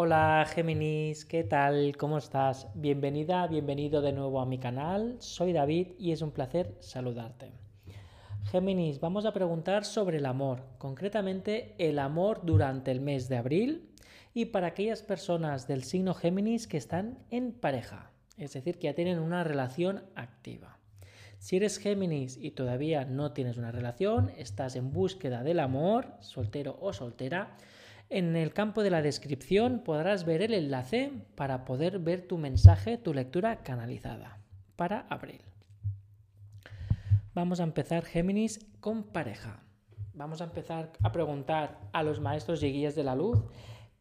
Hola Géminis, ¿qué tal? ¿Cómo estás? Bienvenida, bienvenido de nuevo a mi canal. Soy David y es un placer saludarte. Géminis, vamos a preguntar sobre el amor, concretamente el amor durante el mes de abril y para aquellas personas del signo Géminis que están en pareja, es decir, que ya tienen una relación activa. Si eres Géminis y todavía no tienes una relación, estás en búsqueda del amor, soltero o soltera, en el campo de la descripción podrás ver el enlace para poder ver tu mensaje, tu lectura canalizada para abril. Vamos a empezar Géminis con pareja. Vamos a empezar a preguntar a los maestros y guías de la luz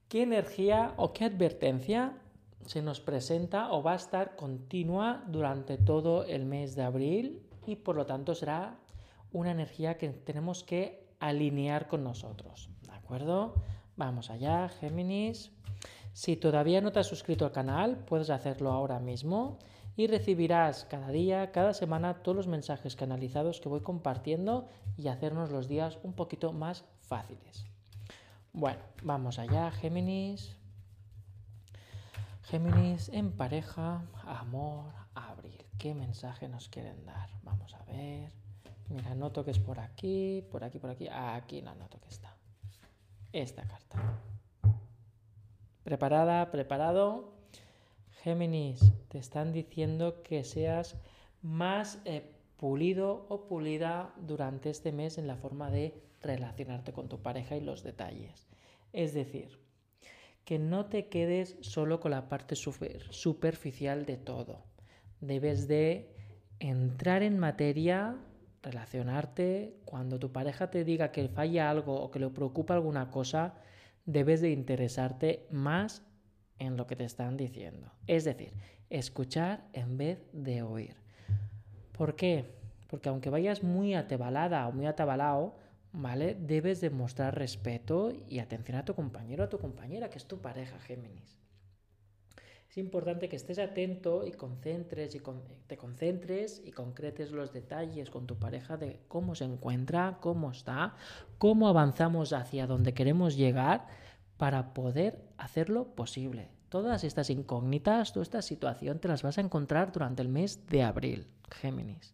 qué energía o qué advertencia se nos presenta o va a estar continua durante todo el mes de abril y por lo tanto será una energía que tenemos que alinear con nosotros. ¿De acuerdo? Vamos allá, Géminis. Si todavía no te has suscrito al canal, puedes hacerlo ahora mismo y recibirás cada día, cada semana, todos los mensajes canalizados que voy compartiendo y hacernos los días un poquito más fáciles. Bueno, vamos allá, Géminis. Géminis en pareja, amor, abril. ¿Qué mensaje nos quieren dar? Vamos a ver. Mira, noto que es por aquí, por aquí, por aquí. Aquí la noto que está esta carta. ¿Preparada? ¿Preparado? Géminis, te están diciendo que seas más eh, pulido o pulida durante este mes en la forma de relacionarte con tu pareja y los detalles. Es decir, que no te quedes solo con la parte superficial de todo. Debes de entrar en materia relacionarte, cuando tu pareja te diga que falla algo o que le preocupa alguna cosa, debes de interesarte más en lo que te están diciendo. Es decir, escuchar en vez de oír. ¿Por qué? Porque aunque vayas muy atebalada o muy atabalado, ¿vale? Debes de mostrar respeto y atención a tu compañero o a tu compañera, que es tu pareja, Géminis es importante que estés atento y concentres y te concentres y concretes los detalles con tu pareja de cómo se encuentra, cómo está, cómo avanzamos hacia donde queremos llegar para poder hacerlo posible. Todas estas incógnitas, toda esta situación te las vas a encontrar durante el mes de abril, Géminis.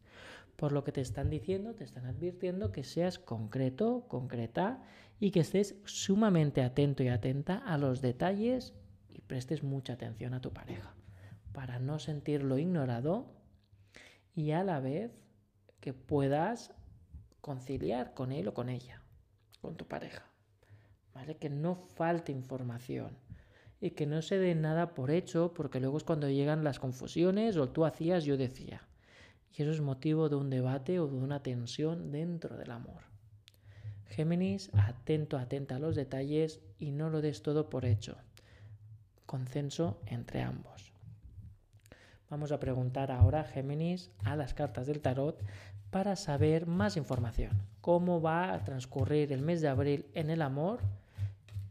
Por lo que te están diciendo, te están advirtiendo que seas concreto, concreta y que estés sumamente atento y atenta a los detalles y prestes mucha atención a tu pareja para no sentirlo ignorado y a la vez que puedas conciliar con él o con ella, con tu pareja. ¿Vale? Que no falte información y que no se dé nada por hecho porque luego es cuando llegan las confusiones o tú hacías, yo decía. Y eso es motivo de un debate o de una tensión dentro del amor. Géminis, atento, atenta a los detalles y no lo des todo por hecho consenso entre ambos. Vamos a preguntar ahora, Géminis, a las cartas del tarot para saber más información. ¿Cómo va a transcurrir el mes de abril en el amor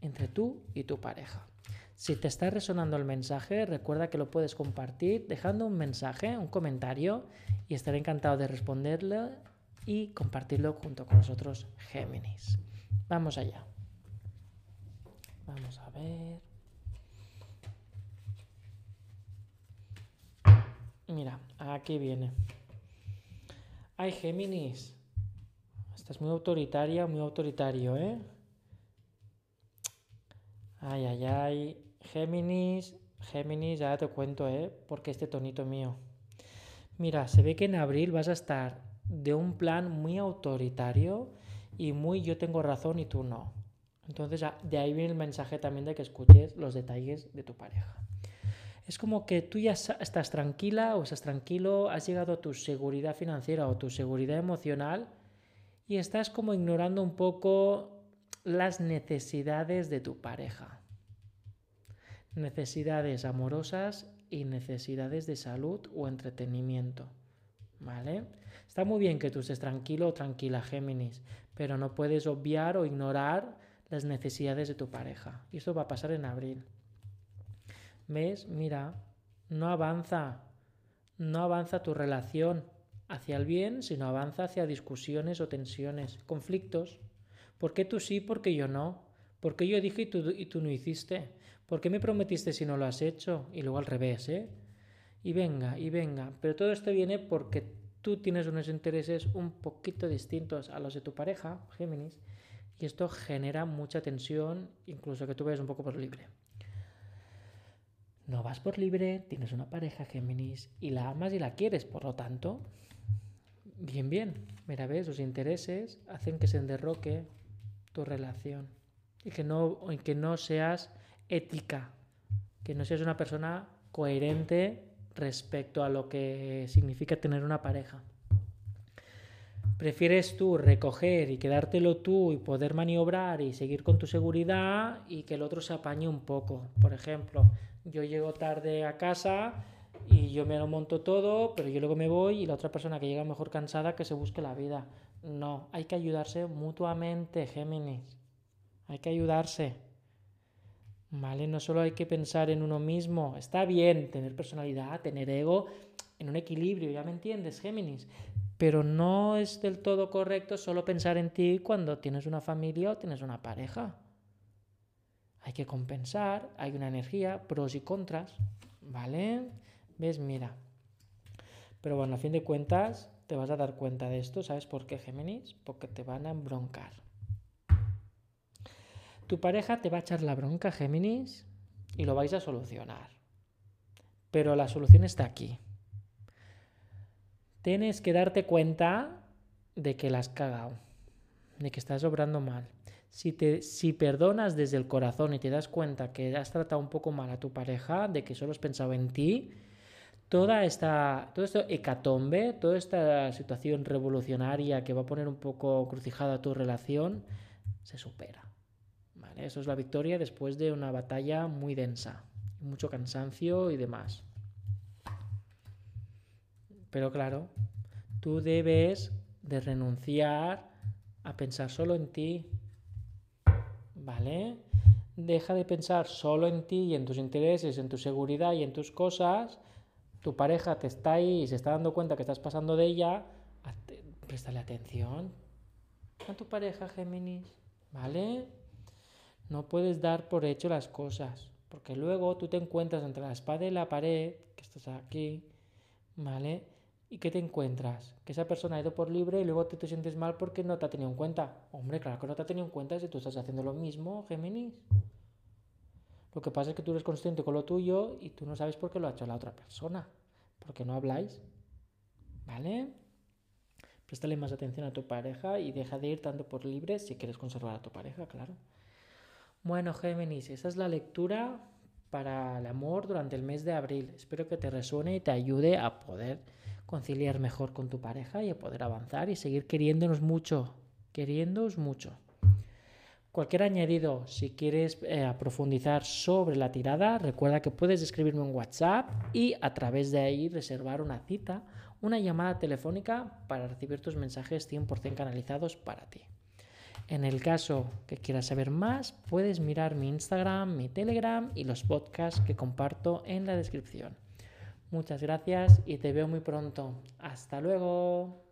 entre tú y tu pareja? Si te está resonando el mensaje, recuerda que lo puedes compartir dejando un mensaje, un comentario, y estaré encantado de responderle y compartirlo junto con nosotros, Géminis. Vamos allá. Vamos a ver. Mira, aquí viene. Ay, Géminis. Estás muy autoritaria, muy autoritario, ¿eh? Ay, ay, ay. Géminis, Géminis, ya te cuento, ¿eh? Porque este tonito mío. Mira, se ve que en abril vas a estar de un plan muy autoritario y muy yo tengo razón y tú no. Entonces, de ahí viene el mensaje también de que escuches los detalles de tu pareja es como que tú ya estás tranquila o estás tranquilo, has llegado a tu seguridad financiera o tu seguridad emocional y estás como ignorando un poco las necesidades de tu pareja. Necesidades amorosas y necesidades de salud o entretenimiento. ¿Vale? Está muy bien que tú estés tranquilo o tranquila, Géminis, pero no puedes obviar o ignorar las necesidades de tu pareja. Y esto va a pasar en abril. ¿Ves? Mira, no avanza, no avanza tu relación hacia el bien, sino avanza hacia discusiones o tensiones, conflictos. ¿Por qué tú sí, porque yo no? ¿Por qué yo dije y tú, no hiciste? ¿Por qué me prometiste si no lo has hecho? Y luego al revés, ¿eh? Y venga, y venga. Pero todo esto viene porque tú tienes unos intereses un poquito distintos a los de tu pareja, Géminis, y esto genera mucha tensión, incluso que tú vayas un poco por libre. No vas por libre, tienes una pareja Géminis y la amas y la quieres, por lo tanto, bien, bien. Mira, ves, los intereses hacen que se enderroque tu relación y que no, y que no seas ética, que no seas una persona coherente respecto a lo que significa tener una pareja. Prefieres tú recoger y quedártelo tú y poder maniobrar y seguir con tu seguridad y que el otro se apañe un poco. Por ejemplo, yo llego tarde a casa y yo me lo monto todo, pero yo luego me voy y la otra persona que llega mejor cansada que se busque la vida. No, hay que ayudarse mutuamente, Géminis. Hay que ayudarse. ¿Vale? No solo hay que pensar en uno mismo. Está bien tener personalidad, tener ego en un equilibrio, ya me entiendes, Géminis. Pero no es del todo correcto solo pensar en ti cuando tienes una familia o tienes una pareja. Hay que compensar, hay una energía, pros y contras, ¿vale? ¿Ves? Mira. Pero bueno, a fin de cuentas, te vas a dar cuenta de esto. ¿Sabes por qué, Géminis? Porque te van a embroncar. Tu pareja te va a echar la bronca, Géminis, y lo vais a solucionar. Pero la solución está aquí. Tienes que darte cuenta de que la has cagado, de que estás obrando mal. Si, te, si perdonas desde el corazón y te das cuenta que has tratado un poco mal a tu pareja, de que solo has pensado en ti, toda esta, todo esto hecatombe, toda esta situación revolucionaria que va a poner un poco crucijada tu relación, se supera. ¿vale? Eso es la victoria después de una batalla muy densa, mucho cansancio y demás. Pero claro, tú debes de renunciar a pensar solo en ti, ¿vale? Deja de pensar solo en ti y en tus intereses, en tu seguridad y en tus cosas. Tu pareja te está ahí y se está dando cuenta que estás pasando de ella. Préstale atención a tu pareja, Géminis, ¿vale? No puedes dar por hecho las cosas, porque luego tú te encuentras entre la espada y la pared, que estás aquí, ¿vale? ¿Y qué te encuentras? Que esa persona ha ido por libre y luego te, te sientes mal porque no te ha tenido en cuenta. Hombre, claro que no te ha tenido en cuenta si tú estás haciendo lo mismo, Géminis. Lo que pasa es que tú eres consciente con lo tuyo y tú no sabes por qué lo ha hecho la otra persona. Porque no habláis. ¿Vale? Préstale más atención a tu pareja y deja de ir tanto por libre si quieres conservar a tu pareja, claro. Bueno, Géminis, esa es la lectura para el amor durante el mes de abril. Espero que te resuene y te ayude a poder conciliar mejor con tu pareja y a poder avanzar y seguir queriéndonos mucho, queriéndonos mucho. Cualquier añadido, si quieres eh, profundizar sobre la tirada, recuerda que puedes escribirme en WhatsApp y a través de ahí reservar una cita, una llamada telefónica para recibir tus mensajes 100% canalizados para ti. En el caso que quieras saber más, puedes mirar mi Instagram, mi Telegram y los podcasts que comparto en la descripción. Muchas gracias y te veo muy pronto. Hasta luego.